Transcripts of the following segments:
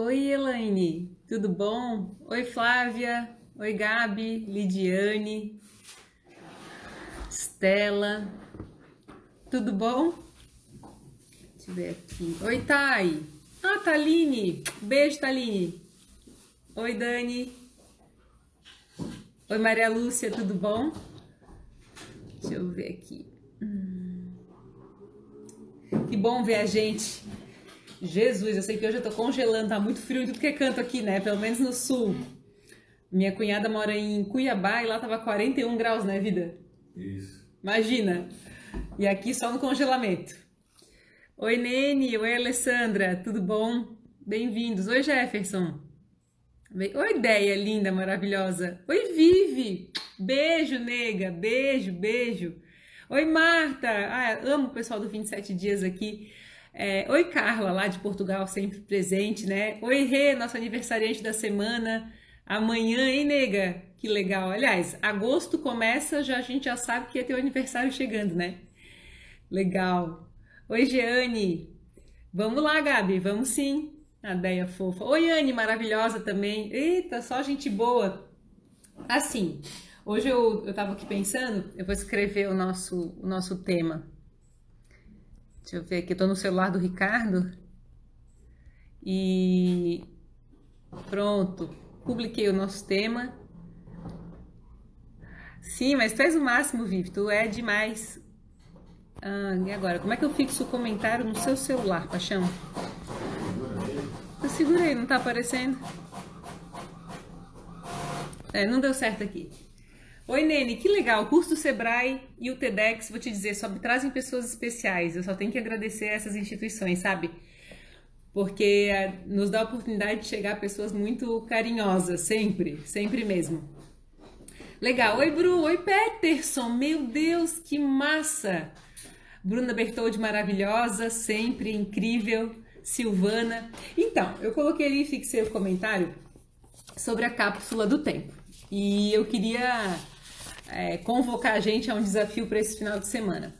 Oi, Elaine, tudo bom? Oi, Flávia. Oi, Gabi, Lidiane, Stella. Tudo bom? Deixa eu ver aqui. Oi, Thay. Ah, Taline. Beijo, Taline. Oi, Dani. Oi, Maria Lúcia, tudo bom? Deixa eu ver aqui. Hum. Que bom ver a gente. Jesus, eu sei que hoje eu tô congelando, tá muito frio em tudo que é canto aqui, né? Pelo menos no sul. Minha cunhada mora em Cuiabá e lá tava 41 graus, né, vida? Isso. Imagina. E aqui só no congelamento. Oi, Nene. Oi, Alessandra. Tudo bom? Bem-vindos. Oi, Jefferson. Oi, ideia linda, maravilhosa. Oi, Vivi. Beijo, nega. Beijo, beijo. Oi, Marta. Ah, amo o pessoal do 27 Dias aqui. É, oi, Carla, lá de Portugal, sempre presente, né? Oi, Rê, nosso aniversariante da semana. Amanhã, hein, nega? Que legal. Aliás, agosto começa, já a gente já sabe que é teu aniversário chegando, né? Legal. Oi, Jeane. Vamos lá, Gabi, vamos sim. A Deia fofa. Oi, Anne, maravilhosa também. Eita, só gente boa. Assim, hoje eu, eu tava aqui pensando, eu vou escrever o nosso, o nosso tema. Deixa eu ver aqui, tô no celular do Ricardo. E pronto, publiquei o nosso tema. Sim, mas tu és o máximo, Vivi, tu é demais. Ah, e agora, como é que eu fixo o comentário no seu celular, paixão? Eu segurei, não tá aparecendo? É, não deu certo aqui. Oi, Nene, que legal. O curso do Sebrae e o TEDx, vou te dizer, só trazem pessoas especiais. Eu só tenho que agradecer essas instituições, sabe? Porque é, nos dá a oportunidade de chegar a pessoas muito carinhosas, sempre, sempre mesmo. Legal. Oi, Bru. Oi, Peterson. Meu Deus, que massa. Bruna Bertoldi, maravilhosa, sempre incrível. Silvana. Então, eu coloquei ali e fixei o comentário sobre a cápsula do tempo. E eu queria é, convocar a gente a um desafio para esse final de semana.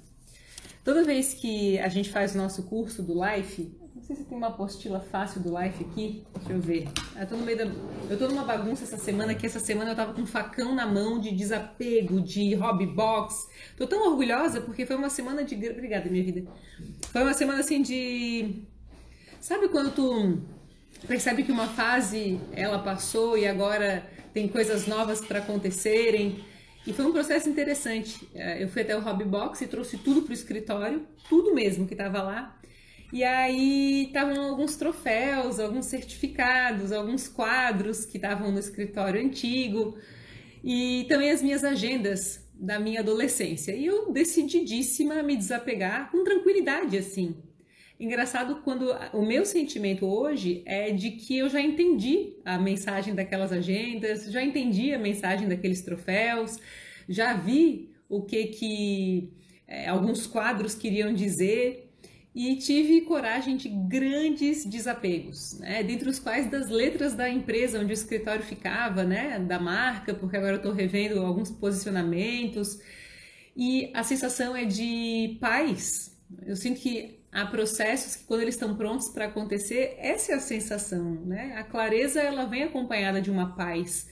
Toda vez que a gente faz o nosso curso do Life, não sei se tem uma apostila fácil do Life aqui, deixa eu ver. Eu tô, no meio da... eu tô numa bagunça essa semana, que essa semana eu tava com um facão na mão de desapego, de hobby box. Tô tão orgulhosa porque foi uma semana de. Obrigada, minha vida. Foi uma semana assim de. Sabe quando tu percebe que uma fase ela passou e agora tem coisas novas para acontecerem? E foi um processo interessante. É, eu fui até o Hobby Box e trouxe tudo para o escritório, tudo mesmo que estava lá. E aí estavam alguns troféus, alguns certificados, alguns quadros que estavam no escritório antigo e também as minhas agendas da minha adolescência. E eu decididíssima a me desapegar com tranquilidade assim. Engraçado quando o meu sentimento hoje é de que eu já entendi a mensagem daquelas agendas, já entendi a mensagem daqueles troféus, já vi o que que é, alguns quadros queriam dizer e tive coragem de grandes desapegos, né? dentre os quais das letras da empresa onde o escritório ficava, né? da marca, porque agora eu estou revendo alguns posicionamentos e a sensação é de paz. Eu sinto que há processos que quando eles estão prontos para acontecer, essa é a sensação, né? A clareza ela vem acompanhada de uma paz.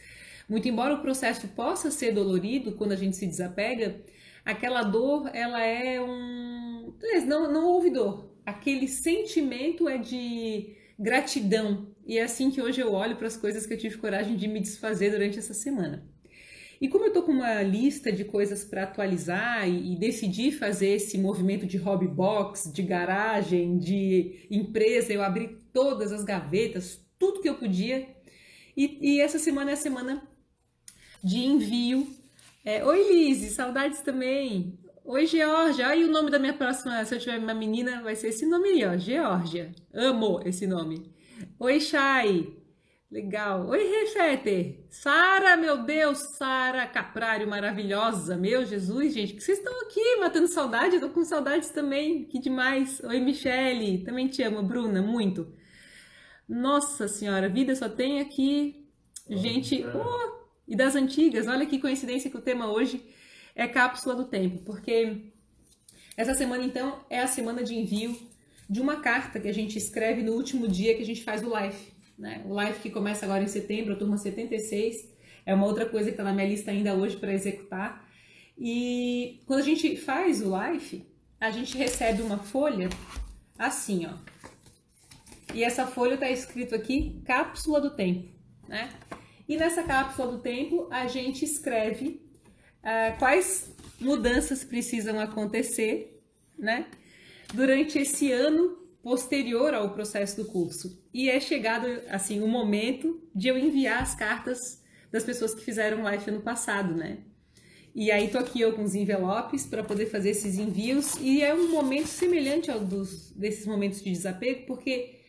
Muito embora o processo possa ser dolorido quando a gente se desapega, aquela dor ela é um, não não houve dor. Aquele sentimento é de gratidão e é assim que hoje eu olho para as coisas que eu tive coragem de me desfazer durante essa semana. E como eu tô com uma lista de coisas para atualizar e, e, decidi fazer esse movimento de hobby box, de garagem, de empresa, eu abri todas as gavetas, tudo que eu podia. E, e essa semana é a semana de envio. É, Oi, Lise, saudades também. Oi, Georgia. Aí o nome da minha próxima, se eu tiver uma menina, vai ser esse nome aí, ó, Georgia. Amo esse nome. Oi, Chay. Legal. Oi, Refeter. Sara, meu Deus, Sara Caprário, maravilhosa. Meu Jesus, gente, que vocês estão aqui matando saudade? Eu tô com saudades também. Que demais. Oi, Michele. Também te amo, Bruna, muito. Nossa Senhora, vida só tem aqui gente. Oh, e das antigas. Olha que coincidência que o tema hoje é cápsula do tempo, porque essa semana então é a semana de envio de uma carta que a gente escreve no último dia que a gente faz o live. Né? O live que começa agora em setembro, a turma 76, é uma outra coisa que está na minha lista ainda hoje para executar. E quando a gente faz o live, a gente recebe uma folha assim, ó. E essa folha está escrito aqui cápsula do tempo, né? E nessa cápsula do tempo a gente escreve uh, quais mudanças precisam acontecer, né? Durante esse ano posterior ao processo do curso. E é chegado assim o momento de eu enviar as cartas das pessoas que fizeram live ano passado, né? E aí tô aqui alguns envelopes para poder fazer esses envios e é um momento semelhante ao dos desses momentos de desapego, porque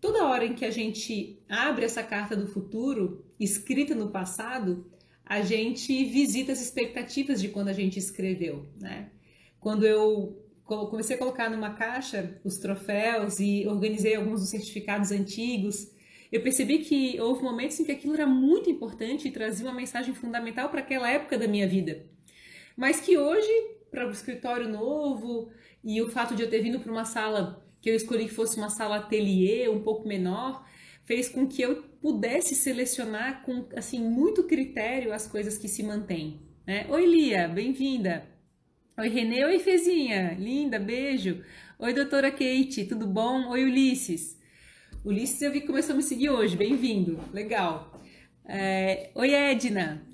toda hora em que a gente abre essa carta do futuro escrita no passado, a gente visita as expectativas de quando a gente escreveu, né? Quando eu comecei a colocar numa caixa os troféus e organizei alguns dos certificados antigos, eu percebi que houve momentos em que aquilo era muito importante e trazia uma mensagem fundamental para aquela época da minha vida. Mas que hoje, para o escritório novo e o fato de eu ter vindo para uma sala que eu escolhi que fosse uma sala ateliê, um pouco menor, fez com que eu pudesse selecionar com assim muito critério as coisas que se mantêm. Né? Oi, Lia, bem-vinda. Oi, Renê. Oi, Fezinha. Linda, beijo. Oi, doutora Kate, tudo bom? Oi, Ulisses. Ulisses eu vi que começou a me seguir hoje, bem-vindo, legal. É, Oi, Edna.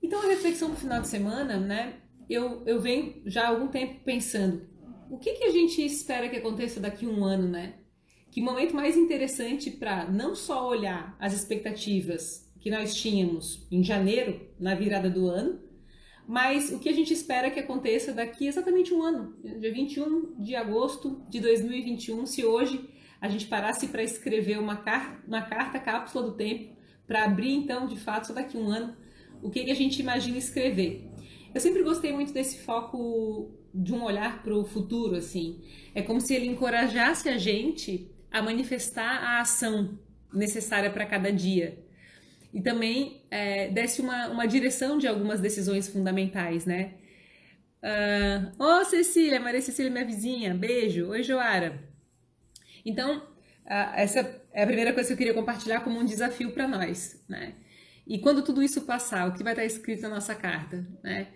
Então, a reflexão do final de semana, né? Eu, eu venho já há algum tempo pensando, o que, que a gente espera que aconteça daqui a um ano, né? Que momento mais interessante para não só olhar as expectativas que nós tínhamos em janeiro, na virada do ano, mas o que a gente espera que aconteça daqui exatamente um ano, dia 21 de agosto de 2021, se hoje a gente parasse para escrever uma, uma carta cápsula do tempo, para abrir então, de fato, só daqui um ano, o que, que a gente imagina escrever. Eu sempre gostei muito desse foco de um olhar para o futuro, assim. É como se ele encorajasse a gente a manifestar a ação necessária para cada dia. E também é, desse uma, uma direção de algumas decisões fundamentais, né? Uh, oh, Cecília, Maria Cecília, minha vizinha, beijo. Oi, Joara. Então, essa é a primeira coisa que eu queria compartilhar como um desafio para nós, né? E quando tudo isso passar, o que vai estar escrito na nossa carta, né?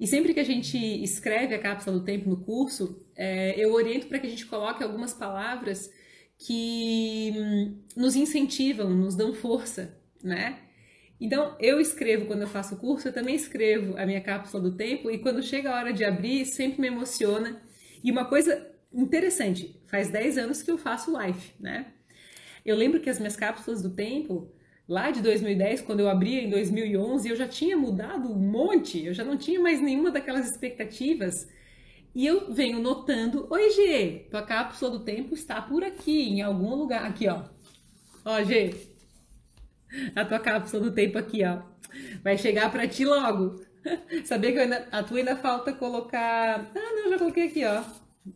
E sempre que a gente escreve a cápsula do tempo no curso, é, eu oriento para que a gente coloque algumas palavras que hum, nos incentivam, nos dão força, né? Então, eu escrevo quando eu faço o curso, eu também escrevo a minha cápsula do tempo e quando chega a hora de abrir, sempre me emociona. E uma coisa interessante, faz 10 anos que eu faço live, né? Eu lembro que as minhas cápsulas do tempo, lá de 2010, quando eu abria em 2011, eu já tinha mudado um monte, eu já não tinha mais nenhuma daquelas expectativas. E eu venho notando, oi G, tua cápsula do tempo está por aqui, em algum lugar. Aqui, ó. Ó, G, a tua cápsula do tempo aqui, ó. Vai chegar para ti logo. Sabia que ainda, a tua ainda falta colocar. Ah, não, já coloquei aqui, ó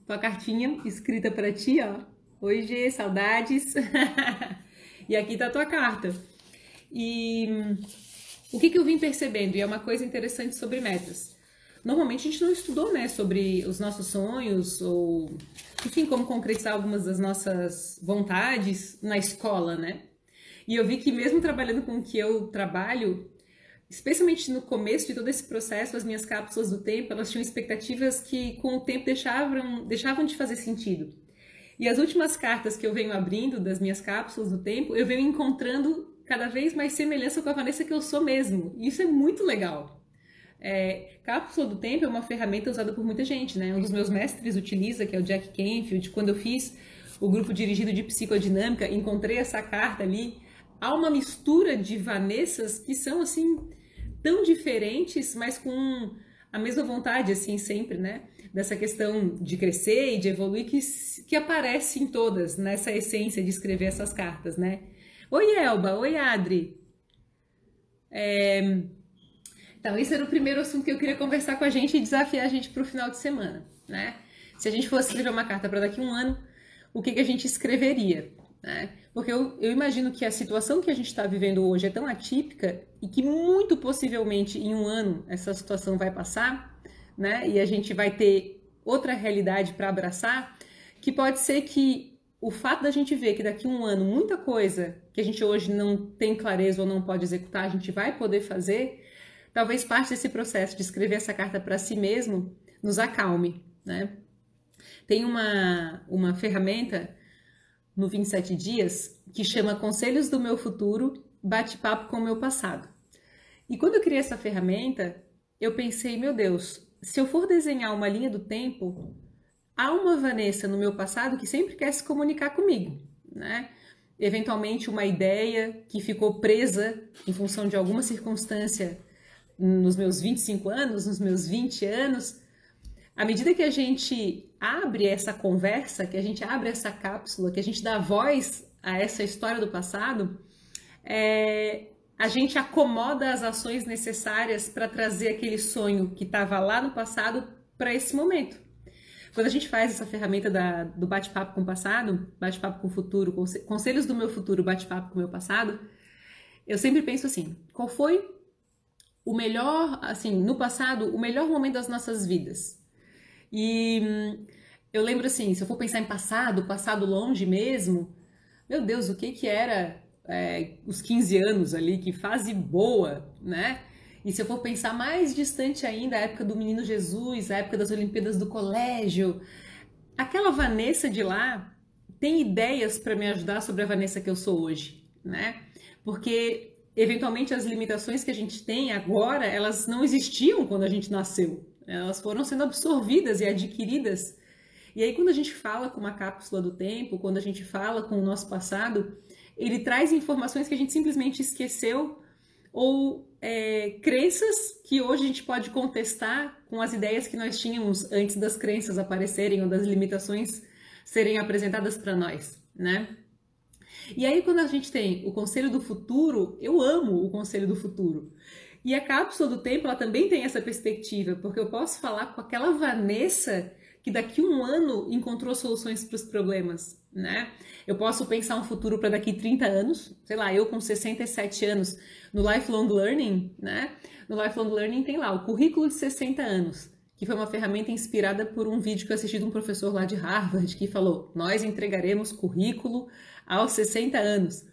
tua cartinha escrita para ti, ó. Oi, G, saudades. e aqui tá a tua carta. E o que, que eu vim percebendo? E é uma coisa interessante sobre metas. Normalmente a gente não estudou, né, sobre os nossos sonhos ou, enfim, como concretizar algumas das nossas vontades na escola, né? E eu vi que mesmo trabalhando com o que eu trabalho, especialmente no começo de todo esse processo, as minhas cápsulas do tempo, elas tinham expectativas que com o tempo deixavam, deixavam de fazer sentido. E as últimas cartas que eu venho abrindo das minhas cápsulas do tempo, eu venho encontrando cada vez mais semelhança com a Vanessa que eu sou mesmo. E isso é muito legal. É, cápsula do tempo é uma ferramenta usada por muita gente, né? Um dos meus mestres utiliza, que é o Jack Canfield. Quando eu fiz o grupo dirigido de psicodinâmica, encontrei essa carta ali. Há uma mistura de Vanessas que são assim tão diferentes, mas com a mesma vontade, assim, sempre, né? Dessa questão de crescer e de evoluir que, que aparece em todas, nessa essência de escrever essas cartas, né? Oi, Elba. Oi, Adri. É... Então, esse era o primeiro assunto que eu queria conversar com a gente e desafiar a gente para o final de semana, né? Se a gente fosse escrever uma carta para daqui a um ano, o que, que a gente escreveria? Né? Porque eu, eu imagino que a situação que a gente está vivendo hoje é tão atípica e que muito possivelmente em um ano essa situação vai passar, né? E a gente vai ter outra realidade para abraçar, que pode ser que o fato da gente ver que daqui a um ano muita coisa que a gente hoje não tem clareza ou não pode executar, a gente vai poder fazer, talvez parte desse processo de escrever essa carta para si mesmo nos acalme, né? Tem uma, uma ferramenta no 27 dias que chama Conselhos do Meu Futuro, Bate-Papo com o Meu Passado. E quando eu criei essa ferramenta, eu pensei, meu Deus, se eu for desenhar uma linha do tempo, há uma Vanessa no meu passado que sempre quer se comunicar comigo, né? Eventualmente uma ideia que ficou presa em função de alguma circunstância nos meus 25 anos, nos meus 20 anos. À medida que a gente abre essa conversa, que a gente abre essa cápsula, que a gente dá voz a essa história do passado, é, a gente acomoda as ações necessárias para trazer aquele sonho que estava lá no passado para esse momento. Quando a gente faz essa ferramenta da, do bate-papo com o passado, bate-papo com o futuro, conselhos do meu futuro, bate-papo com o meu passado, eu sempre penso assim: qual foi o melhor, assim, no passado, o melhor momento das nossas vidas? E hum, eu lembro assim: se eu for pensar em passado, passado longe mesmo, meu Deus, o que que era é, os 15 anos ali, que fase boa, né? E se eu for pensar mais distante ainda, a época do Menino Jesus, a época das Olimpíadas do colégio, aquela Vanessa de lá tem ideias para me ajudar sobre a Vanessa que eu sou hoje, né? Porque eventualmente as limitações que a gente tem agora, elas não existiam quando a gente nasceu. Elas foram sendo absorvidas e adquiridas. E aí quando a gente fala com uma cápsula do tempo, quando a gente fala com o nosso passado, ele traz informações que a gente simplesmente esqueceu ou é, crenças que hoje a gente pode contestar com as ideias que nós tínhamos antes das crenças aparecerem ou das limitações serem apresentadas para nós, né? E aí quando a gente tem o conselho do futuro, eu amo o conselho do futuro. E a cápsula do tempo, ela também tem essa perspectiva, porque eu posso falar com aquela Vanessa que daqui um ano encontrou soluções para os problemas, né? Eu posso pensar um futuro para daqui 30 anos, sei lá, eu com 67 anos no Lifelong Learning, né? No Lifelong Learning tem lá o currículo de 60 anos, que foi uma ferramenta inspirada por um vídeo que eu assisti de um professor lá de Harvard que falou: "Nós entregaremos currículo aos 60 anos".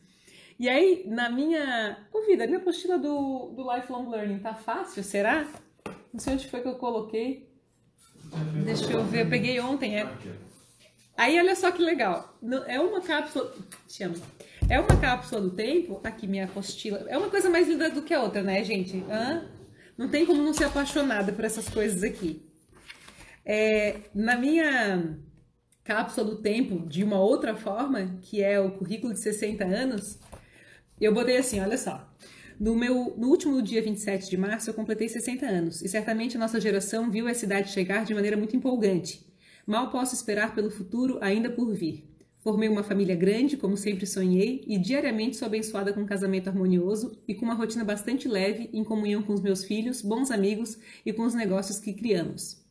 E aí, na minha. Ô, vida, minha apostila do, do Lifelong Learning tá fácil, será? Não sei onde foi que eu coloquei. Deixa eu ver, eu peguei ontem. É... Aí olha só que legal. É uma cápsula. Chama. É uma cápsula do tempo. Aqui minha apostila. É uma coisa mais linda do que a outra, né, gente? Hã? Não tem como não ser apaixonada por essas coisas aqui. É, na minha cápsula do tempo, de uma outra forma, que é o currículo de 60 anos, eu botei assim, olha só. No, meu, no último dia 27 de março, eu completei 60 anos e certamente a nossa geração viu essa idade chegar de maneira muito empolgante. Mal posso esperar pelo futuro ainda por vir. Formei uma família grande, como sempre sonhei, e diariamente sou abençoada com um casamento harmonioso e com uma rotina bastante leve, em comunhão com os meus filhos, bons amigos e com os negócios que criamos.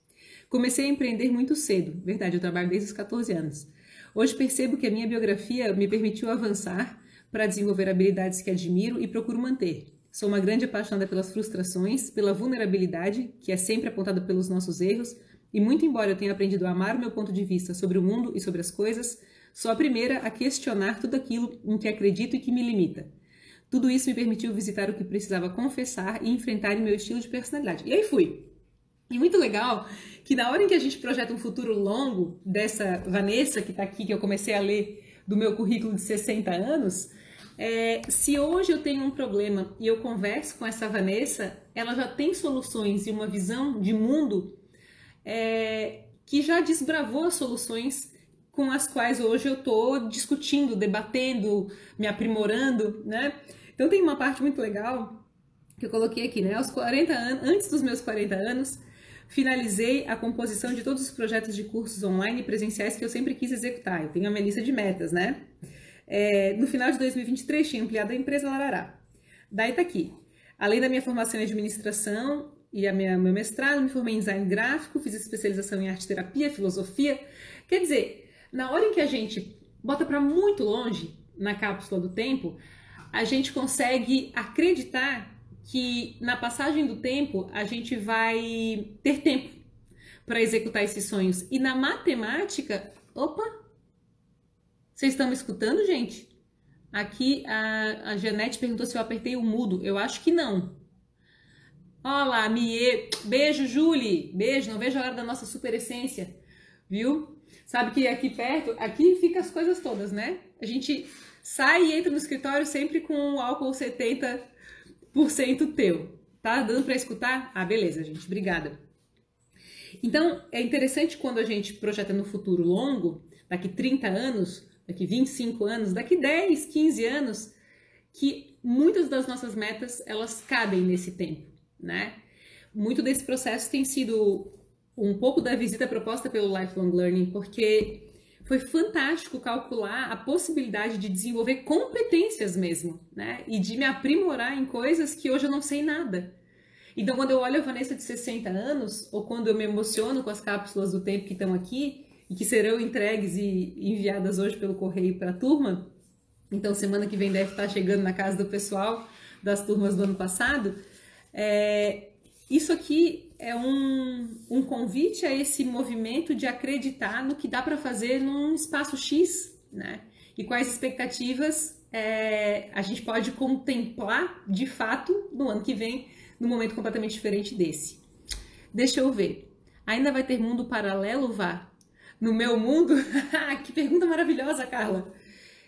Comecei a empreender muito cedo, verdade, eu trabalho desde os 14 anos. Hoje percebo que a minha biografia me permitiu avançar para desenvolver habilidades que admiro e procuro manter. Sou uma grande apaixonada pelas frustrações, pela vulnerabilidade, que é sempre apontada pelos nossos erros, e muito embora eu tenha aprendido a amar o meu ponto de vista sobre o mundo e sobre as coisas, sou a primeira a questionar tudo aquilo em que acredito e que me limita. Tudo isso me permitiu visitar o que precisava confessar e enfrentar em meu estilo de personalidade. E aí fui. E muito legal que na hora em que a gente projeta um futuro longo dessa Vanessa que está aqui, que eu comecei a ler do meu currículo de 60 anos, é, se hoje eu tenho um problema e eu converso com essa Vanessa, ela já tem soluções e uma visão de mundo é, que já desbravou as soluções com as quais hoje eu estou discutindo, debatendo, me aprimorando, né? Então tem uma parte muito legal que eu coloquei aqui, né? Aos 40 anos, antes dos meus 40 anos, finalizei a composição de todos os projetos de cursos online e presenciais que eu sempre quis executar. Eu tenho a minha lista de metas, né? É, no final de 2023 tinha ampliado a empresa Larará. Daí tá aqui. Além da minha formação em administração e a minha, meu mestrado, me formei em design gráfico, fiz especialização em arte terapia, filosofia. Quer dizer, na hora em que a gente bota para muito longe na cápsula do tempo, a gente consegue acreditar que na passagem do tempo a gente vai ter tempo para executar esses sonhos. E na matemática, opa, Vocês estão me escutando, gente? Aqui a, a Janete perguntou se eu apertei o mudo. Eu acho que não. Olá, Mie. Beijo, Julie. Beijo. Não vejo a hora da nossa super essência. Viu? Sabe que aqui perto, aqui fica as coisas todas, né? A gente sai e entra no escritório sempre com álcool 70% teu. Tá dando para escutar? Ah, beleza, gente. Obrigada. Então, é interessante quando a gente projeta no futuro longo, daqui 30 anos, daqui 25 anos, daqui 10, 15 anos, que muitas das nossas metas, elas cabem nesse tempo, né? Muito desse processo tem sido um pouco da visita proposta pelo Lifelong Learning, porque foi fantástico calcular a possibilidade de desenvolver competências mesmo, né? E de me aprimorar em coisas que hoje eu não sei nada. Então, quando eu olho a Vanessa de 60 anos, ou quando eu me emociono com as cápsulas do tempo que estão aqui, e que serão entregues e enviadas hoje pelo correio para a turma, então semana que vem deve estar chegando na casa do pessoal das turmas do ano passado, é, isso aqui é um, um convite a esse movimento de acreditar no que dá para fazer num espaço X, né? E quais expectativas é, a gente pode contemplar de fato no ano que vem, num momento completamente diferente desse. Deixa eu ver. Ainda vai ter mundo paralelo, Vá? No meu mundo? que pergunta maravilhosa, Carla.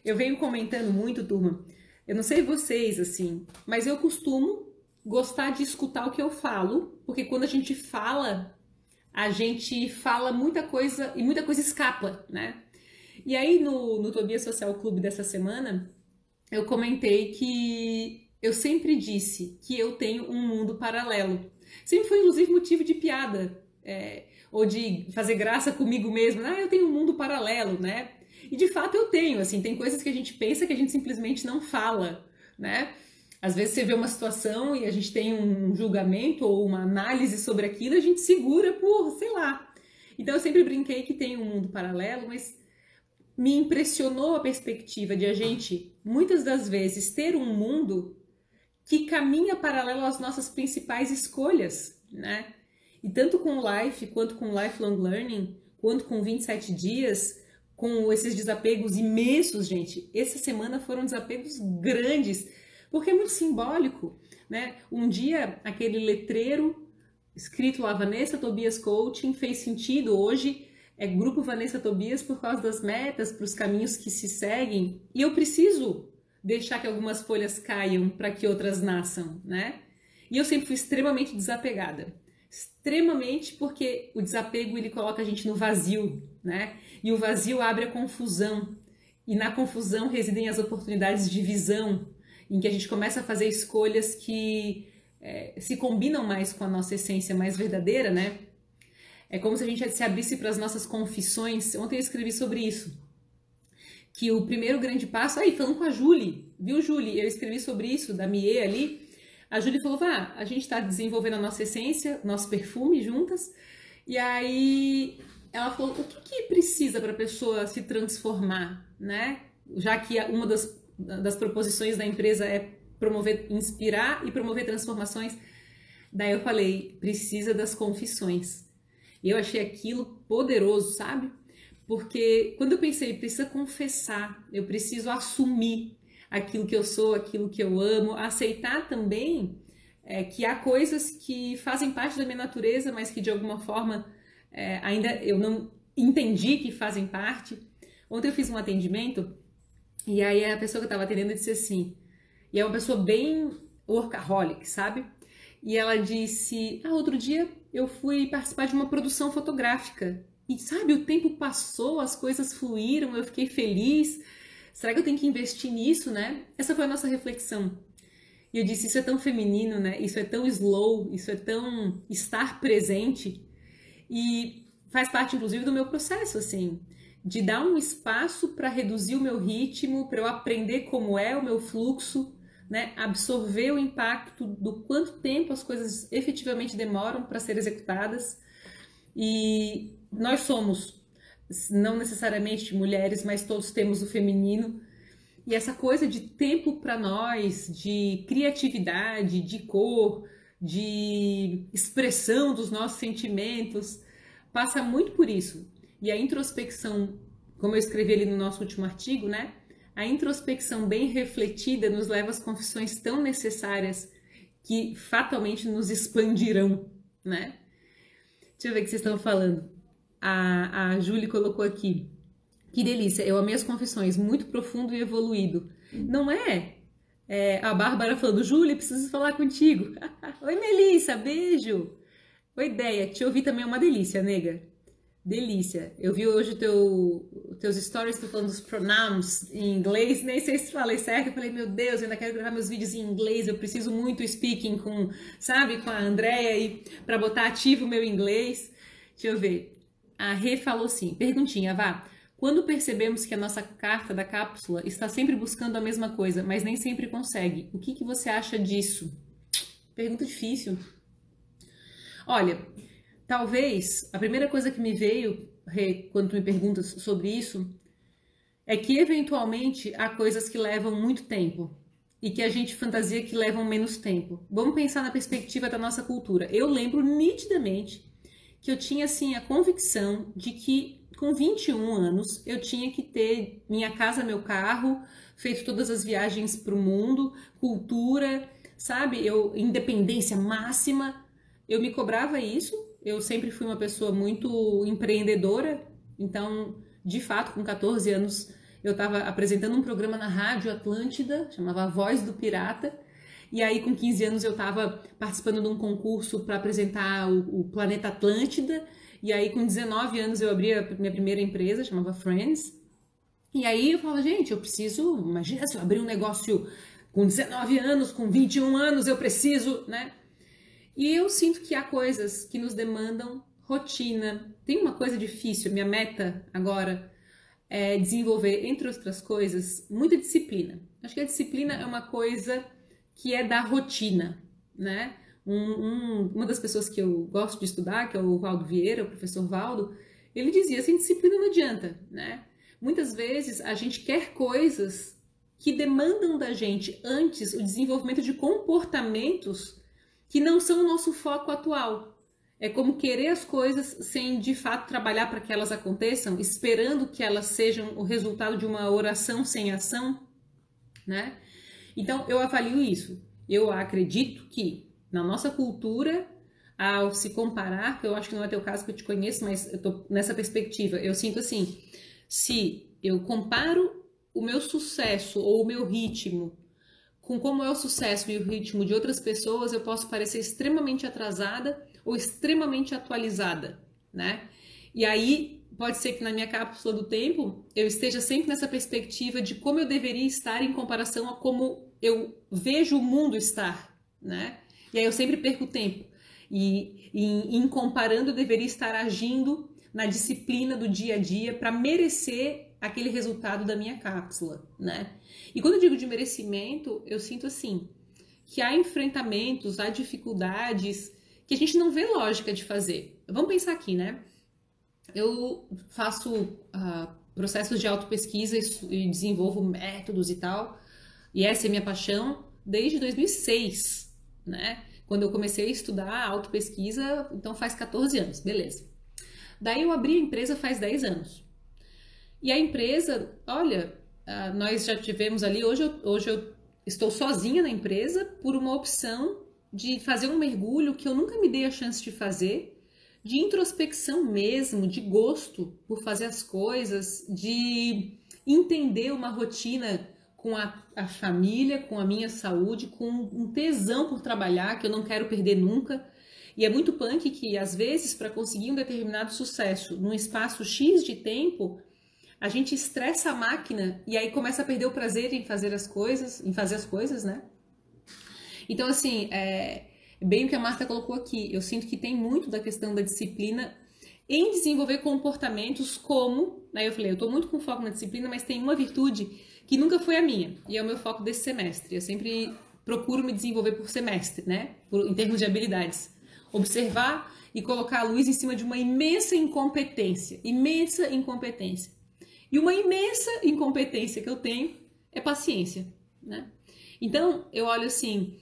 Eu venho comentando muito, turma. Eu não sei vocês, assim, mas eu costumo gostar de escutar o que eu falo, porque quando a gente fala, a gente fala muita coisa e muita coisa escapa, né? E aí no, no Tobias Social Clube dessa semana, eu comentei que eu sempre disse que eu tenho um mundo paralelo. Sempre foi inclusive motivo de piada. É, ou de fazer graça comigo mesmo. Ah, eu tenho um mundo paralelo, né? E de fato eu tenho, assim, tem coisas que a gente pensa que a gente simplesmente não fala, né? Às vezes você vê uma situação e a gente tem um julgamento ou uma análise sobre aquilo, a gente segura por, sei lá. Então eu sempre brinquei que tem um mundo paralelo, mas me impressionou a perspectiva de a gente, muitas das vezes, ter um mundo que caminha paralelo às nossas principais escolhas, né? E tanto com o Life, quanto com o Lifelong Learning, quanto com 27 dias, com esses desapegos imensos, gente. Essa semana foram desapegos grandes, porque é muito simbólico, né? Um dia aquele letreiro escrito lá Vanessa Tobias Coaching fez sentido hoje é grupo Vanessa Tobias por causa das metas, para os caminhos que se seguem, e eu preciso deixar que algumas folhas caiam para que outras nasçam, né? E eu sempre fui extremamente desapegada extremamente porque o desapego ele coloca a gente no vazio, né? E o vazio abre a confusão. E na confusão residem as oportunidades de visão, em que a gente começa a fazer escolhas que é, se combinam mais com a nossa essência mais verdadeira, né? É como se a gente se abrisse para as nossas confissões. Ontem eu escrevi sobre isso. Que o primeiro grande passo. Aí, falando com a Julie, viu, Julie? Eu escrevi sobre isso, da Mie ali a Júlia falou: vá, a gente está desenvolvendo a nossa essência, nosso perfume juntas. E aí ela falou: o que, que precisa para a pessoa se transformar, né? Já que uma das, das proposições da empresa é promover, inspirar e promover transformações. Daí eu falei: precisa das confissões. E eu achei aquilo poderoso, sabe? Porque quando eu pensei, precisa confessar, eu preciso assumir aquilo que eu sou, aquilo que eu amo, aceitar também é, que há coisas que fazem parte da minha natureza, mas que de alguma forma é, ainda eu não entendi que fazem parte. Ontem eu fiz um atendimento e aí a pessoa que eu estava atendendo disse assim, e é uma pessoa bem workaholic, sabe? E ela disse: Ah, outro dia eu fui participar de uma produção fotográfica. E sabe, o tempo passou, as coisas fluíram, eu fiquei feliz. Será que eu tenho que investir nisso, né? Essa foi a nossa reflexão. E eu disse: Isso é tão feminino, né? Isso é tão slow, isso é tão estar presente. E faz parte, inclusive, do meu processo, assim, de dar um espaço para reduzir o meu ritmo, para eu aprender como é o meu fluxo, né? Absorver o impacto do quanto tempo as coisas efetivamente demoram para ser executadas. E nós somos não necessariamente mulheres, mas todos temos o feminino. E essa coisa de tempo para nós, de criatividade, de cor, de expressão dos nossos sentimentos, passa muito por isso. E a introspecção como eu escrevi ali no nosso último artigo, né? A introspecção bem refletida nos leva às confissões tão necessárias que fatalmente nos expandirão, né? Deixa eu ver o que vocês estão falando. A, a Julie colocou aqui. Que delícia, eu amei as confissões, muito profundo e evoluído. Não é? é a Bárbara falando, Julie, preciso falar contigo. Oi, Melissa, beijo. Oi, ideia, te ouvir também é uma delícia, nega. Delícia. Eu vi hoje teu, teus stories tu falando dos pronouns em inglês, nem sei se falei certo. Eu falei, meu Deus, eu ainda quero gravar meus vídeos em inglês. Eu preciso muito speaking com, sabe, com a Andrea aí para botar ativo o meu inglês. Deixa eu ver. A Rê falou assim: perguntinha, vá. Quando percebemos que a nossa carta da cápsula está sempre buscando a mesma coisa, mas nem sempre consegue, o que, que você acha disso? Pergunta difícil. Olha, Talvez a primeira coisa que me veio quando tu me perguntas sobre isso é que eventualmente há coisas que levam muito tempo e que a gente fantasia que levam menos tempo. Vamos pensar na perspectiva da nossa cultura. Eu lembro nitidamente que eu tinha assim a convicção de que com 21 anos eu tinha que ter minha casa, meu carro, feito todas as viagens para o mundo, cultura, sabe? Eu independência máxima. Eu me cobrava isso eu sempre fui uma pessoa muito empreendedora, então, de fato, com 14 anos, eu estava apresentando um programa na Rádio Atlântida, chamava Voz do Pirata, e aí com 15 anos eu estava participando de um concurso para apresentar o, o, Planeta Atlântida, e aí com 19 anos eu abri a minha primeira empresa, chamava Friends, e aí eu falava, gente, eu preciso, imagina se eu abrir um negócio com 19 anos, com 21 anos, eu preciso, né? E eu sinto que há coisas que nos demandam rotina. Tem uma coisa difícil, minha meta agora é desenvolver, entre outras coisas, muita disciplina. Acho que a disciplina é uma coisa que é da rotina, né? Um, um, uma das pessoas que eu gosto de estudar, que é o Valdo Vieira, o professor Valdo, ele dizia, sem disciplina não adianta, né? Muitas vezes a gente quer coisas que demandam da gente antes o desenvolvimento de comportamentos que não são o nosso foco atual. É como querer as coisas sem de fato trabalhar para que elas aconteçam, esperando que elas sejam o resultado de uma oração sem ação, né? Então eu avalio isso. Eu acredito que na nossa cultura, ao se comparar, que eu acho que não é teu caso que eu te conheço, mas eu tô nessa perspectiva, eu sinto assim, se eu comparo o meu sucesso ou o meu ritmo com como é o sucesso e o ritmo de outras pessoas, eu posso parecer extremamente atrasada ou extremamente atualizada, né? E aí pode ser que na minha cápsula do tempo eu esteja sempre nessa perspectiva de como eu deveria estar em comparação a como eu vejo o mundo estar, né? E aí eu sempre perco tempo. E em, em comparando, eu deveria estar agindo na disciplina do dia a dia para merecer aquele resultado da minha cápsula, né? E quando eu digo de merecimento, eu sinto assim que há enfrentamentos, há dificuldades que a gente não vê lógica de fazer. Vamos pensar aqui, né? Eu faço uh, processos de autopesquisa e desenvolvo métodos e tal, e essa é minha paixão desde 2006, né? Quando eu comecei a estudar autopesquisa, então faz 14 anos, beleza. Daí eu abri a empresa faz 10 anos. E a empresa, olha, ah, nós já tivemos ali, hoje eu, hoje eu estou sozinha na empresa por uma opção de fazer um mergulho que eu nunca me dei a chance de fazer, de introspecção mesmo, de gosto por fazer as coisas, de entender uma rotina com a, a família, com a minha saúde, com um tesão por trabalhar que eu não quero perder nunca. E é muito punk que, às vezes, para conseguir um determinado sucesso num espaço X de tempo, a gente estressa a máquina e aí começa a perder o prazer em fazer as coisas, em fazer as coisas, né? Então, assim, é bem o que a Marta colocou aqui. Eu sinto que tem muito da questão da disciplina em desenvolver comportamentos como, né? Eu falei, eu tô muito com foco na disciplina, mas tem uma virtude que nunca foi a minha e é o meu foco desse semestre. Eu sempre procuro me desenvolver por semestre, né? Por, em termos de habilidades. Observar e colocar a luz em cima de uma imensa incompetência, imensa incompetência. E uma imensa incompetência que eu tenho é paciência, né? Então, eu olho assim,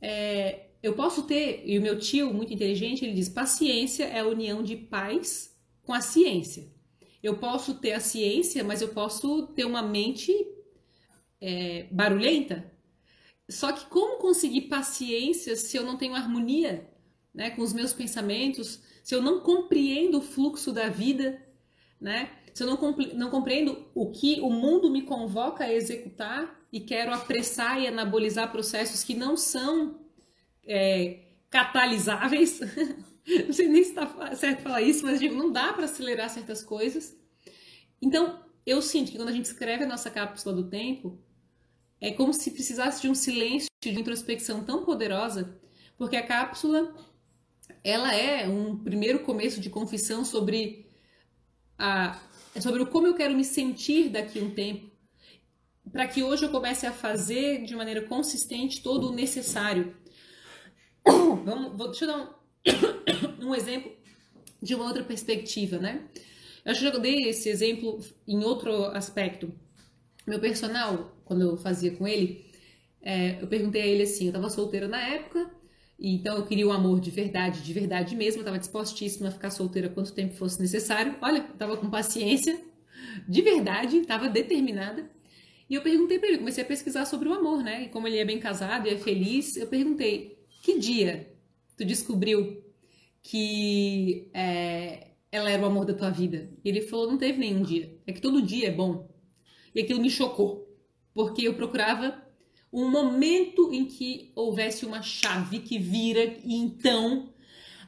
é, eu posso ter, e o meu tio, muito inteligente, ele diz, paciência é a união de paz com a ciência. Eu posso ter a ciência, mas eu posso ter uma mente é, barulhenta. Só que como conseguir paciência se eu não tenho harmonia né, com os meus pensamentos, se eu não compreendo o fluxo da vida, né? Se eu não, não compreendo o que o mundo me convoca a executar e quero apressar e anabolizar processos que não são é, catalisáveis, não sei nem se está certo falar isso, mas digo, não dá para acelerar certas coisas. Então, eu sinto que quando a gente escreve a nossa cápsula do tempo, é como se precisasse de um silêncio, de introspecção tão poderosa, porque a cápsula ela é um primeiro começo de confissão sobre a sobre o como eu quero me sentir daqui a um tempo, para que hoje eu comece a fazer de maneira consistente todo o necessário. Vamos, vou, deixa eu dar um, um exemplo de uma outra perspectiva, né? Eu eu dei esse exemplo em outro aspecto. Meu personal, quando eu fazia com ele, é, eu perguntei a ele assim, eu estava solteira na época, então eu queria um amor de verdade, de verdade mesmo, eu estava dispostíssima a ficar solteira quanto tempo fosse necessário. Olha, estava com paciência, de verdade, estava determinada. E eu perguntei para ele, comecei a pesquisar sobre o amor, né? E como ele é bem casado e é feliz, eu perguntei: que dia tu descobriu que é, ela era o amor da tua vida? E ele falou: não teve nenhum dia. É que todo dia é bom. E aquilo me chocou, porque eu procurava um momento em que houvesse uma chave que vira e então,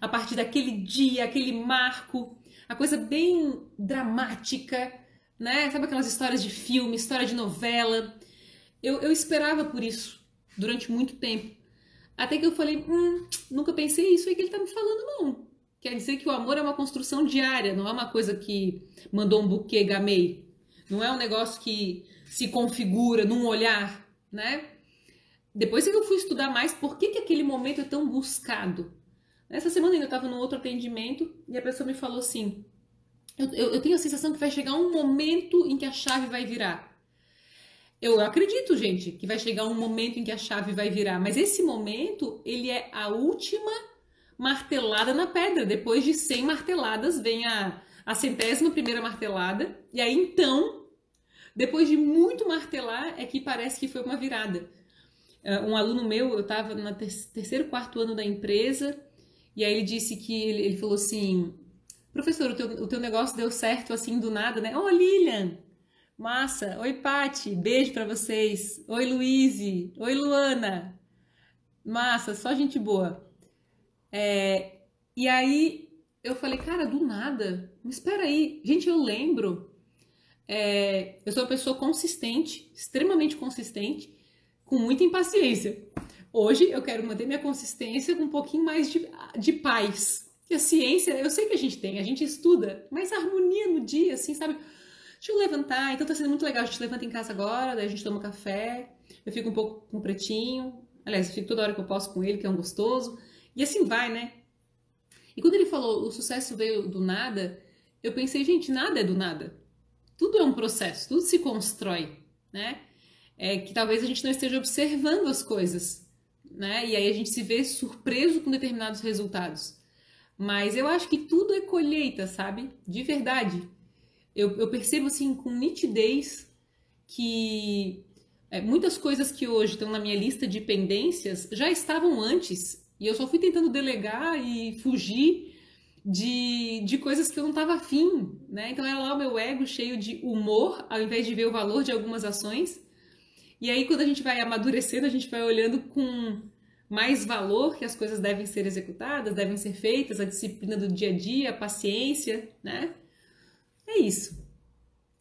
a partir daquele dia, aquele marco, a coisa bem dramática, né? Sabe aquelas histórias de filme, história de novela? Eu, eu esperava por isso durante muito tempo. Até que eu falei, hum, nunca pensei isso aí que ele tá me falando, não. Quer dizer que o amor é uma construção diária, não é uma coisa que mandou um buquê gamei. Não é um negócio que se configura num olhar, né? Depois que eu fui estudar mais por que, que aquele momento é tão buscado. Essa semana ainda estava num outro atendimento e a pessoa me falou assim: eu, eu, eu, tenho a sensação que vai chegar um momento em que a chave vai virar. Eu acredito, gente, que vai chegar um momento em que a chave vai virar, mas esse momento, ele é a última martelada na pedra. Depois de 100 marteladas, vem a, a centésima primeira martelada, e aí então, depois de muito martelar, é que parece que foi uma virada. Um aluno meu, eu estava no ter terceiro, quarto ano da empresa, e aí ele disse que, ele, ele falou assim, professor, o teu, o teu negócio deu certo assim do nada, né? Oh, Lilian, massa. Oi, Pati, beijo para vocês. Oi, Luíse. Oi, Luana. Massa, só gente boa. É, e aí eu falei, cara, do nada. Mas espera aí. Gente, eu lembro. É, eu sou uma pessoa consistente, extremamente consistente, com muita impaciência. Hoje eu quero manter minha consistência com um pouquinho mais de, de paz. E a ciência, eu sei que a gente tem, a gente estuda, mas harmonia no dia, assim, sabe? Deixa eu levantar, então tá sendo muito legal. A gente levanta em casa agora, daí a gente toma café, eu fico um pouco com o pretinho. Aliás, eu fico toda hora que eu posso com ele, que é um gostoso. E assim vai, né? E quando ele falou o sucesso veio do nada, eu pensei, gente, nada é do nada. Tudo é um processo, tudo se constrói, né? É que talvez a gente não esteja observando as coisas né? E aí a gente se vê surpreso com determinados resultados. Mas eu acho que tudo é colheita, sabe? De verdade. Eu, eu percebo assim com nitidez que é, muitas coisas que hoje estão na minha lista de pendências já estavam antes. E eu só fui tentando delegar e fugir de, de coisas que eu não estava afim, né? Então era lá o meu ego cheio de humor, ao invés de ver o valor de algumas ações. E aí, quando a gente vai amadurecendo, a gente vai olhando com mais valor que as coisas devem ser executadas, devem ser feitas, a disciplina do dia a dia, a paciência, né? É isso.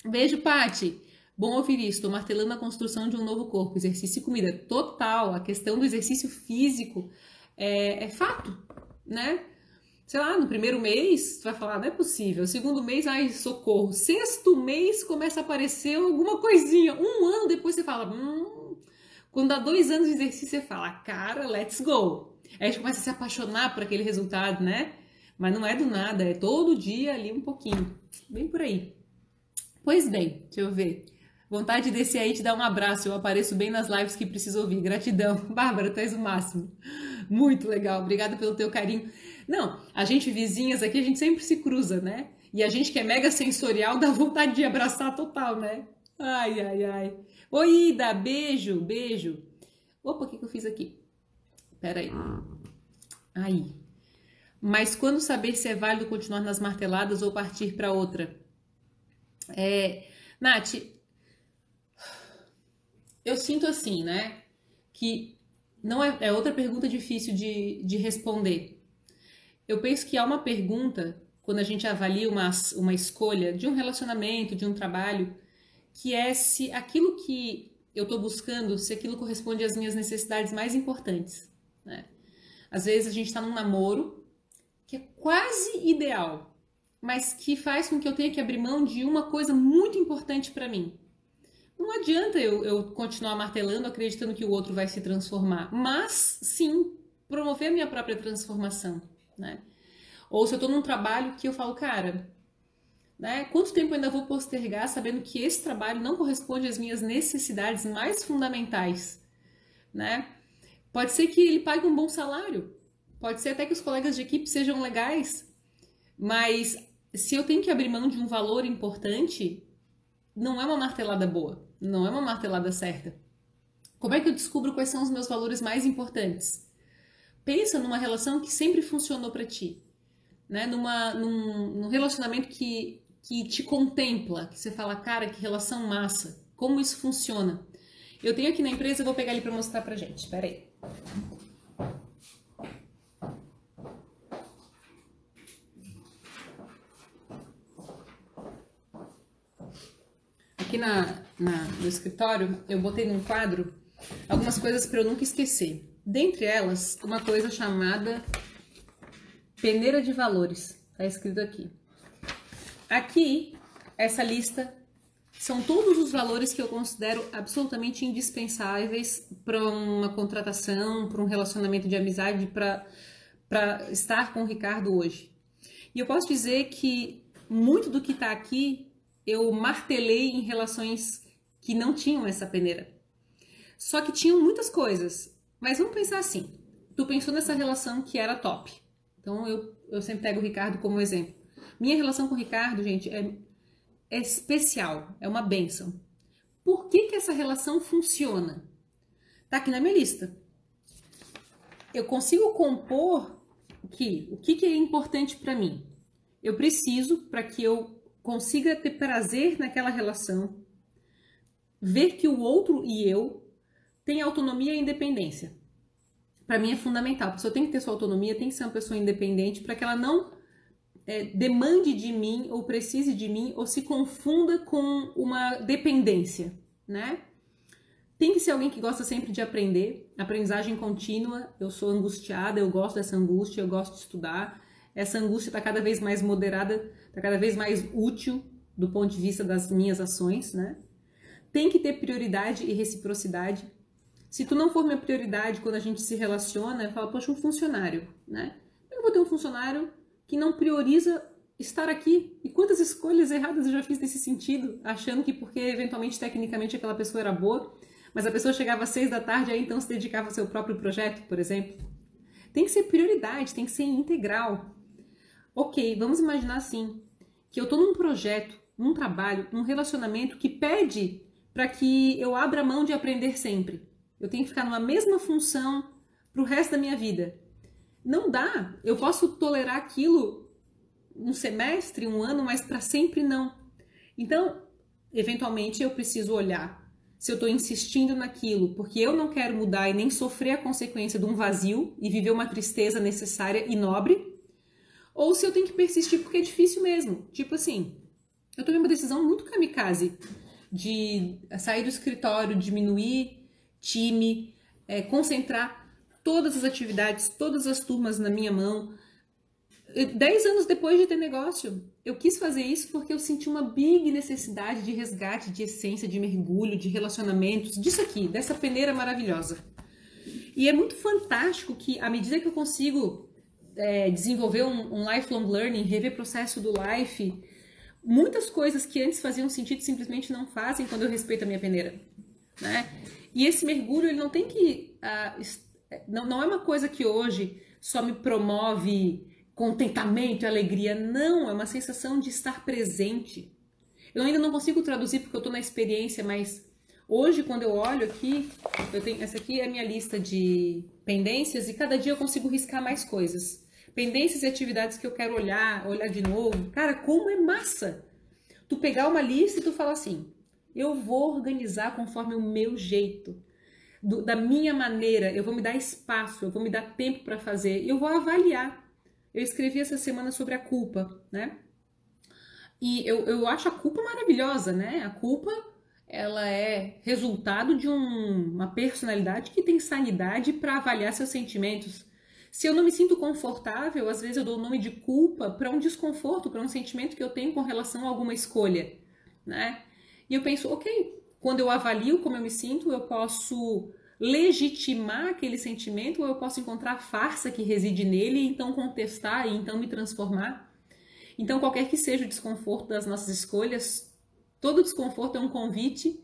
Beijo, Pati. Bom ouvir isso. Estou martelando a construção de um novo corpo. Exercício e comida. Total. A questão do exercício físico é, é fato, né? Sei lá, no primeiro mês, tu vai falar, não é possível. Segundo mês, ai, socorro. Sexto mês começa a aparecer alguma coisinha. Um ano depois você fala, hum. Quando dá dois anos de exercício, você fala, cara, let's go. Aí a gente começa a se apaixonar por aquele resultado, né? Mas não é do nada, é todo dia ali um pouquinho. Bem por aí. Pois bem, deixa eu ver. Vontade de descer aí te dar um abraço. Eu apareço bem nas lives que preciso ouvir. Gratidão. Bárbara, tu és o máximo. Muito legal. Obrigada pelo teu carinho. Não, a gente vizinhas aqui, a gente sempre se cruza, né? E a gente que é mega sensorial dá vontade de abraçar total, né? Ai, ai, ai. Oi, Ida, beijo, beijo. Opa, o que, que eu fiz aqui? Pera aí. Aí. Mas quando saber se é válido continuar nas marteladas ou partir para outra? É, Nath, eu sinto assim, né? Que não é, é outra pergunta difícil de, de responder. Eu penso que há uma pergunta, quando a gente avalia uma, uma escolha de um relacionamento, de um trabalho, que é se aquilo que eu estou buscando, se aquilo corresponde às minhas necessidades mais importantes. Né? Às vezes a gente está num namoro que é quase ideal, mas que faz com que eu tenha que abrir mão de uma coisa muito importante para mim. Não adianta eu, eu continuar martelando acreditando que o outro vai se transformar, mas sim promover a minha própria transformação. Né? Ou se eu estou num trabalho que eu falo, cara, né? Quanto tempo eu ainda vou postergar sabendo que esse trabalho não corresponde às minhas necessidades mais fundamentais? Né? Pode ser que ele pague um bom salário, pode ser até que os colegas de equipe sejam legais, mas se eu tenho que abrir mão de um valor importante, não é uma martelada boa, não é uma martelada certa. Como é que eu descubro quais são os meus valores mais importantes? Pensa numa relação que sempre funcionou para ti, né? Numa, num, num relacionamento que que te contempla, que você fala, cara, que relação massa, como isso funciona. Eu tenho aqui na empresa, eu vou pegar ele para mostrar pra gente. Espera aí. Aqui na, na, no escritório, eu botei num quadro algumas coisas para eu nunca esquecer. Dentre elas, uma coisa chamada peneira de valores. Tá escrito aqui. Aqui, essa lista são todos os valores que eu considero absolutamente indispensáveis para uma contratação, para um relacionamento de amizade, para estar com o Ricardo hoje. E eu posso dizer que muito do que está aqui eu martelei em relações que não tinham essa peneira. Só que tinham muitas coisas. Mas vamos pensar assim: tu pensou nessa relação que era top. Então eu, eu sempre pego o Ricardo como exemplo. Minha relação com o Ricardo, gente, é, é especial, é uma benção. Por que, que essa relação funciona? Tá aqui na minha lista. Eu consigo compor que o que, que é importante para mim? Eu preciso, para que eu consiga ter prazer naquela relação, ver que o outro e eu têm autonomia e independência. Para mim é fundamental. A pessoa tem que ter sua autonomia, tem que ser uma pessoa independente para que ela não é, demande de mim ou precise de mim ou se confunda com uma dependência, né? Tem que ser alguém que gosta sempre de aprender, aprendizagem contínua. Eu sou angustiada, eu gosto dessa angústia, eu gosto de estudar. Essa angústia está cada vez mais moderada, está cada vez mais útil do ponto de vista das minhas ações, né? Tem que ter prioridade e reciprocidade. Se tu não for minha prioridade quando a gente se relaciona, eu falo, poxa, um funcionário, né? Eu vou ter um funcionário que não prioriza estar aqui. E quantas escolhas erradas eu já fiz nesse sentido, achando que porque eventualmente, tecnicamente, aquela pessoa era boa, mas a pessoa chegava às seis da tarde e aí então se dedicava ao seu próprio projeto, por exemplo. Tem que ser prioridade, tem que ser integral. Ok, vamos imaginar assim, que eu estou num projeto, num trabalho, num relacionamento que pede para que eu abra mão de aprender sempre. Eu tenho que ficar numa mesma função para o resto da minha vida. Não dá. Eu posso tolerar aquilo um semestre, um ano, mas para sempre não. Então, eventualmente eu preciso olhar se eu estou insistindo naquilo porque eu não quero mudar e nem sofrer a consequência de um vazio e viver uma tristeza necessária e nobre, ou se eu tenho que persistir porque é difícil mesmo. Tipo assim, eu tomei uma decisão muito kamikaze de sair do escritório, diminuir time, é, concentrar todas as atividades, todas as turmas na minha mão. Dez anos depois de ter negócio, eu quis fazer isso porque eu senti uma big necessidade de resgate, de essência, de mergulho, de relacionamentos, disso aqui, dessa peneira maravilhosa. E é muito fantástico que, à medida que eu consigo é, desenvolver um, um lifelong learning, rever processo do life, muitas coisas que antes faziam sentido simplesmente não fazem quando eu respeito a minha peneira. Né? E esse mergulho ele não tem que uh, não, não é uma coisa que hoje só me promove contentamento e alegria. Não, é uma sensação de estar presente. Eu ainda não consigo traduzir porque eu estou na experiência, mas hoje, quando eu olho aqui, eu tenho essa aqui é a minha lista de pendências e cada dia eu consigo riscar mais coisas. Pendências e atividades que eu quero olhar, olhar de novo. Cara, como é massa! Tu pegar uma lista e tu falar assim: eu vou organizar conforme o meu jeito, do, da minha maneira, eu vou me dar espaço, eu vou me dar tempo para fazer, eu vou avaliar. Eu escrevi essa semana sobre a culpa, né? E eu, eu acho a culpa maravilhosa, né? A culpa, ela é resultado de um, uma personalidade que tem sanidade para avaliar seus sentimentos. Se eu não me sinto confortável, às vezes eu dou o nome de culpa para um desconforto, para um sentimento que eu tenho com relação a alguma escolha, né? E eu penso, ok, quando eu avalio como eu me sinto, eu posso legitimar aquele sentimento ou eu posso encontrar a farsa que reside nele e então contestar e então me transformar. Então, qualquer que seja o desconforto das nossas escolhas, todo desconforto é um convite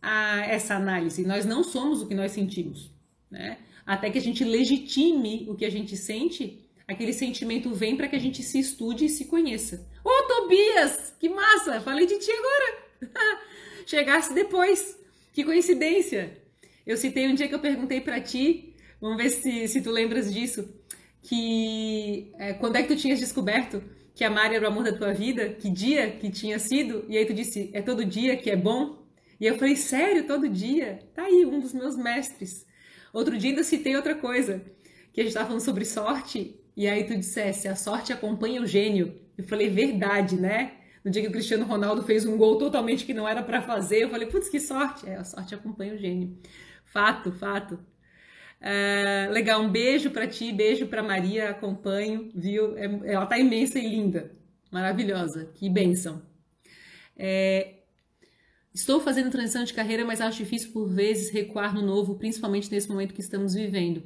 a essa análise. Nós não somos o que nós sentimos, né? Até que a gente legitime o que a gente sente, aquele sentimento vem para que a gente se estude e se conheça. Ô, Tobias, que massa! Falei de ti agora. Chegasse depois. Que coincidência. Eu citei um dia que eu perguntei para ti, vamos ver se, se tu lembras disso, que é, quando é que tu tinhas descoberto que a Mari era o amor da tua vida? Que dia que tinha sido? E aí tu disse, é todo dia que é bom? E eu falei, sério, todo dia? Tá aí, um dos meus mestres. Outro dia ainda citei outra coisa, que a gente estava falando sobre sorte, e aí tu dissesse, a sorte acompanha o gênio. Eu falei, verdade, né? No dia que o Cristiano Ronaldo fez um gol totalmente que não era para fazer, eu falei, putz, que sorte. É, a sorte acompanha o gênio. Fato, fato. É, legal, um beijo para ti, beijo para Maria, acompanho, viu? É, ela tá imensa e linda, maravilhosa, que bênção. É, estou fazendo transição de carreira, mas acho difícil por vezes recuar no novo, principalmente nesse momento que estamos vivendo.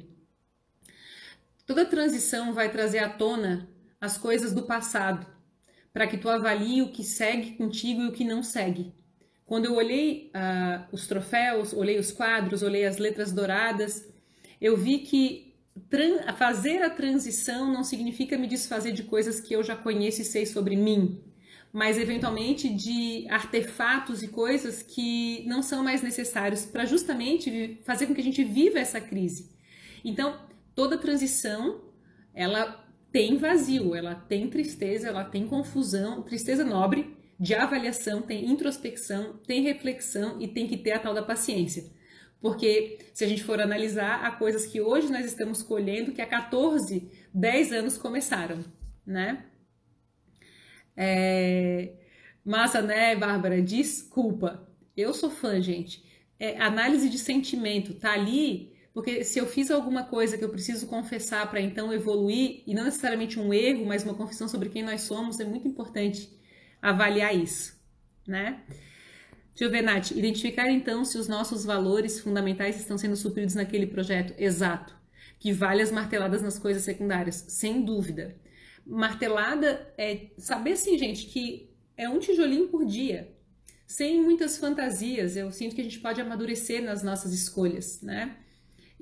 Toda transição vai trazer à tona as coisas do passado, para que tu avalie o que segue contigo e o que não segue. Quando eu olhei uh, os troféus, olhei os quadros, olhei as letras douradas, eu vi que fazer a transição não significa me desfazer de coisas que eu já conheço e sei sobre mim, mas eventualmente de artefatos e coisas que não são mais necessários para justamente fazer com que a gente viva essa crise. Então, toda transição, ela tem vazio, ela tem tristeza, ela tem confusão, tristeza nobre, de avaliação, tem introspecção, tem reflexão e tem que ter a tal da paciência. Porque se a gente for analisar, há coisas que hoje nós estamos colhendo que há 14, 10 anos começaram, né? É... Massa, né, Bárbara? Desculpa. Eu sou fã, gente. É, análise de sentimento tá ali porque se eu fiz alguma coisa que eu preciso confessar para então evoluir, e não necessariamente um erro, mas uma confissão sobre quem nós somos, é muito importante avaliar isso, né? Deixa eu ver, Nath. Identificar então se os nossos valores fundamentais estão sendo supridos naquele projeto. Exato. Que vale as marteladas nas coisas secundárias, sem dúvida. Martelada é saber, assim, gente, que é um tijolinho por dia, sem muitas fantasias. Eu sinto que a gente pode amadurecer nas nossas escolhas, né?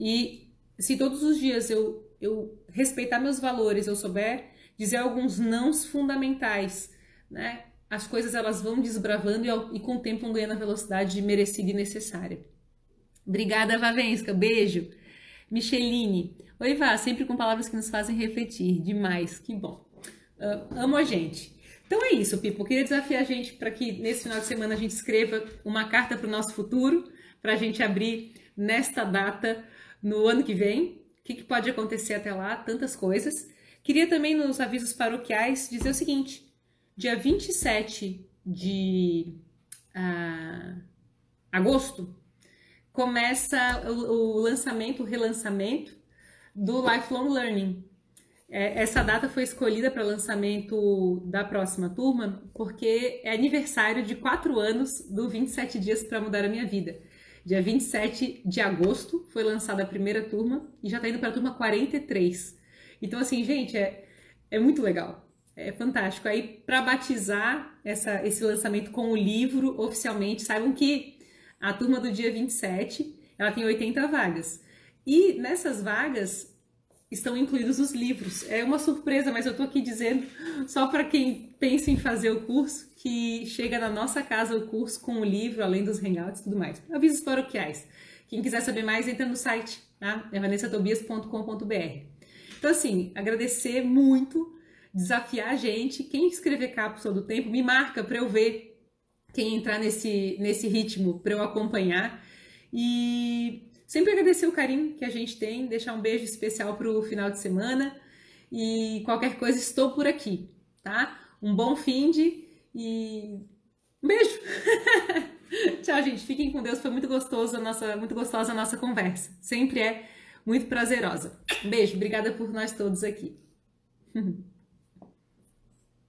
E se todos os dias eu, eu respeitar meus valores, eu souber dizer alguns nãos fundamentais, né? as coisas elas vão desbravando e, e com o tempo vão ganhando a velocidade merecida e necessária. Obrigada, Vavenska. Beijo. Micheline. Oi, Vá. Sempre com palavras que nos fazem refletir. Demais. Que bom. Uh, amo a gente. Então é isso, Pipo. Queria desafiar a gente para que nesse final de semana a gente escreva uma carta para o nosso futuro, para a gente abrir nesta data no ano que vem. O que, que pode acontecer até lá? Tantas coisas. Queria também nos avisos paroquiais dizer o seguinte: dia 27 de uh, agosto, começa o, o, lançamento, o relançamento do Lifelong Learning. É, essa data foi escolhida para lançamento da próxima turma porque é aniversário de quatro anos do 27 Dias para Mudar a Minha Vida. Dia 27 de agosto foi lançada a primeira turma e já está indo para a turma 43. Então, assim, gente, é, é muito legal é fantástico. Aí, para batizar essa, esse lançamento com o livro oficialmente, saibam que a turma do dia 27 ela tem 80 vagas. E nessas vagas, estão incluídos os livros. É uma surpresa, mas eu tô aqui dizendo só para quem pensa em fazer o curso que chega na nossa casa o curso com o livro, além dos hangouts e tudo mais. Avisos paroquiais. Quem quiser saber mais, entra no site, tá? É vanessatobias.com.br. Então, assim, agradecer muito, desafiar a gente. Quem escrever cápsula do tempo, me marca para eu ver quem entrar nesse, nesse ritmo, para eu acompanhar. E Sempre agradecer o carinho que a gente tem, deixar um beijo especial para o final de semana e qualquer coisa estou por aqui, tá? Um bom fim de e um beijo. Tchau, gente. Fiquem com Deus. Foi muito gostoso a nossa, muito gostosa a nossa conversa. Sempre é muito prazerosa. Um beijo. Obrigada por nós todos aqui.